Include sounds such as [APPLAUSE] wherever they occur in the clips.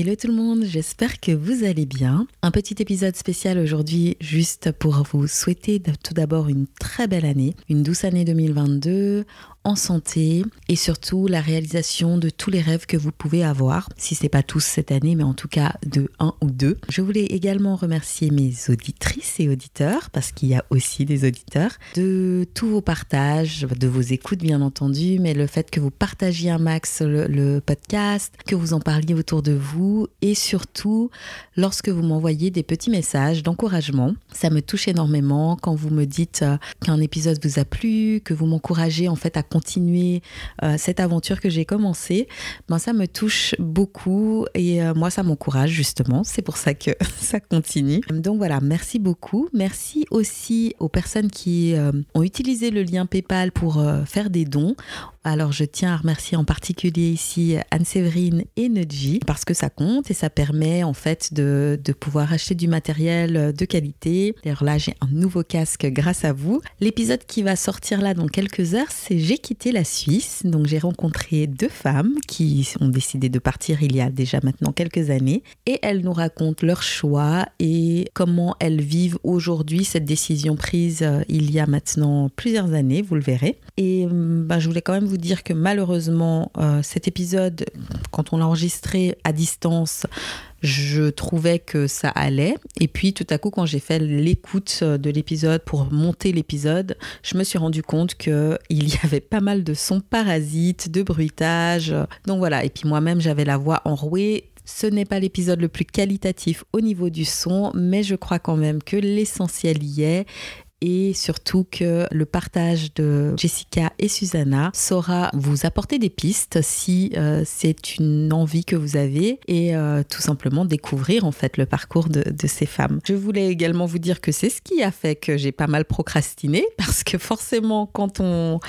Hello tout le monde, j'espère que vous allez bien. Un petit épisode spécial aujourd'hui juste pour vous souhaiter tout d'abord une très belle année, une douce année 2022 en santé et surtout la réalisation de tous les rêves que vous pouvez avoir, si ce n'est pas tous cette année, mais en tout cas de un ou deux. Je voulais également remercier mes auditrices et auditeurs, parce qu'il y a aussi des auditeurs, de tous vos partages, de vos écoutes bien entendu, mais le fait que vous partagiez un max le, le podcast, que vous en parliez autour de vous et surtout lorsque vous m'envoyez des petits messages d'encouragement. Ça me touche énormément quand vous me dites euh, qu'un épisode vous a plu, que vous m'encouragez en fait à continuer euh, cette aventure que j'ai commencée, ben ça me touche beaucoup et euh, moi ça m'encourage justement. C'est pour ça que [LAUGHS] ça continue. Donc voilà, merci beaucoup. Merci aussi aux personnes qui euh, ont utilisé le lien PayPal pour faire des dons. Alors je tiens à remercier en particulier ici Anne-Séverine et Nedji parce que ça compte et ça permet en fait de, pouvoir acheter du matériel de qualité. D'ailleurs là j'ai un nouveau casque grâce à vous. L'épisode qui va sortir là dans quelques heures c'est J'ai quitté la Suisse. Donc j'ai rencontré deux femmes qui ont décidé de partir il y a déjà maintenant quelques années et elles nous racontent leur choix et comment elles vivent aujourd'hui cette décision prise euh, il y a maintenant plusieurs années, vous le verrez. Et bah, je voulais quand même vous dire que malheureusement, euh, cet épisode, quand on l'a enregistré à distance, je trouvais que ça allait. Et puis tout à coup, quand j'ai fait l'écoute de l'épisode pour monter l'épisode, je me suis rendu compte qu'il [LAUGHS] y avait pas mal de sons parasites, de bruitage. Donc voilà, et puis moi-même, j'avais la voix enrouée. Ce n'est pas l'épisode le plus qualitatif au niveau du son, mais je crois quand même que l'essentiel y est et surtout que le partage de Jessica et Susanna saura vous apporter des pistes si euh, c'est une envie que vous avez et euh, tout simplement découvrir en fait le parcours de, ces femmes. Je voulais également vous dire que c'est ce qui a fait que j'ai pas mal procrastiné [LAUGHS] parce que forcément quand on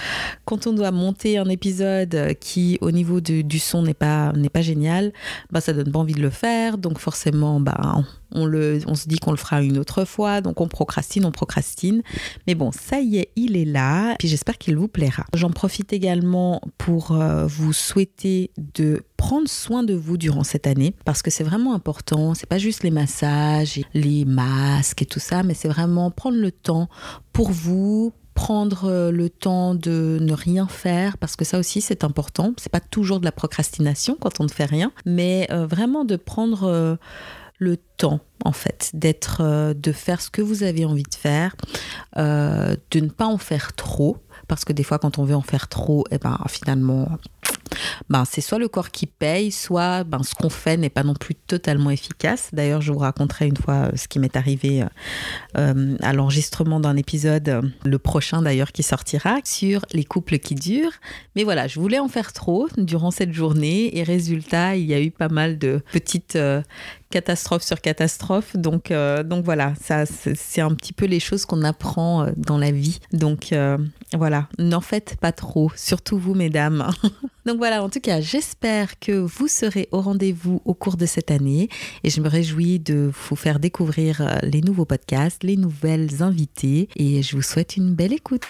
quand on doit monter un épisode qui au niveau de, du son n'est pas pas génial, bah ça donne pas envie de le faire donc forcément bah le, on se dit qu'on le fera une autre fois, donc on procrastine, on procrastine. Mais bon, ça y est, il est là, puis j'espère qu'il vous plaira. J'en profite également pour euh, vous souhaiter de prendre soin de vous durant cette année, parce que c'est vraiment important. C'est pas juste les massages, les masques et tout ça, mais c'est vraiment prendre le temps pour vous, prendre euh, le temps de ne rien faire parce que ça aussi c'est important. C'est pas toujours de la procrastination quand on ne fait rien, mais euh, vraiment de prendre le temps en fait d'être euh, de faire ce que vous avez envie de faire euh, de ne pas en faire trop parce que des fois quand on veut en faire trop et eh ben finalement ben, c'est soit le corps qui paye, soit ben, ce qu'on fait n'est pas non plus totalement efficace. D'ailleurs, je vous raconterai une fois euh, ce qui m'est arrivé euh, à l'enregistrement d'un épisode, le prochain d'ailleurs qui sortira, sur les couples qui durent. Mais voilà, je voulais en faire trop durant cette journée et résultat, il y a eu pas mal de petites euh, catastrophes sur catastrophes. Donc, euh, donc voilà, ça, c'est un petit peu les choses qu'on apprend euh, dans la vie. Donc euh, voilà, n'en faites pas trop, surtout vous, mesdames. [LAUGHS] donc voilà, en tout cas, j'espère que vous serez au rendez-vous au cours de cette année et je me réjouis de vous faire découvrir les nouveaux podcasts, les nouvelles invitées et je vous souhaite une belle écoute.